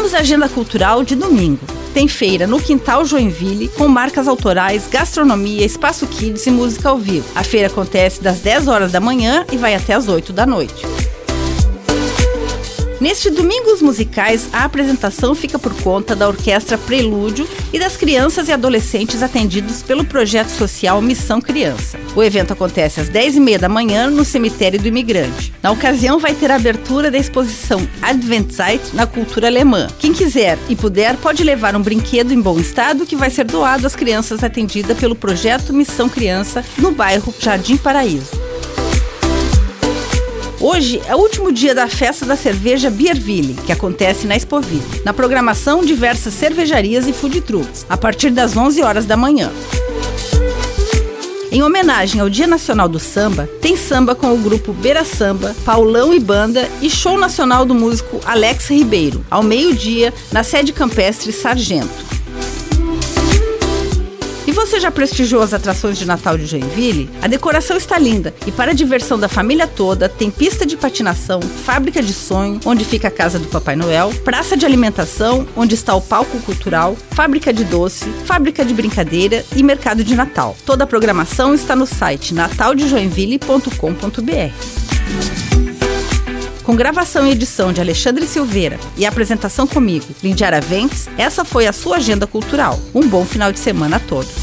Vamos à agenda cultural de domingo. Tem feira no Quintal Joinville, com marcas autorais, gastronomia, espaço kids e música ao vivo. A feira acontece das 10 horas da manhã e vai até as 8 da noite. Neste Domingos Musicais, a apresentação fica por conta da Orquestra Prelúdio e das crianças e adolescentes atendidos pelo projeto social Missão Criança. O evento acontece às 10h30 da manhã no Cemitério do Imigrante. Na ocasião, vai ter a abertura da exposição Adventzeit na cultura alemã. Quem quiser e puder pode levar um brinquedo em bom estado que vai ser doado às crianças atendidas pelo projeto Missão Criança no bairro Jardim Paraíso. Hoje é o último dia da festa da cerveja Bierville, que acontece na Expoville. Na programação, diversas cervejarias e food trucks, a partir das 11 horas da manhã. Em homenagem ao Dia Nacional do Samba, tem samba com o grupo Beira Samba, Paulão e Banda e show nacional do músico Alex Ribeiro, ao meio-dia, na sede campestre Sargento. Você já prestigiou as atrações de Natal de Joinville? A decoração está linda e para a diversão da família toda tem pista de patinação, fábrica de sonho, onde fica a casa do Papai Noel, praça de alimentação, onde está o palco cultural, fábrica de doce, fábrica de brincadeira e mercado de Natal. Toda a programação está no site nataldejoinville.com.br. Com gravação e edição de Alexandre Silveira e apresentação comigo, Lindiara Ventes, essa foi a sua agenda cultural. Um bom final de semana a todos.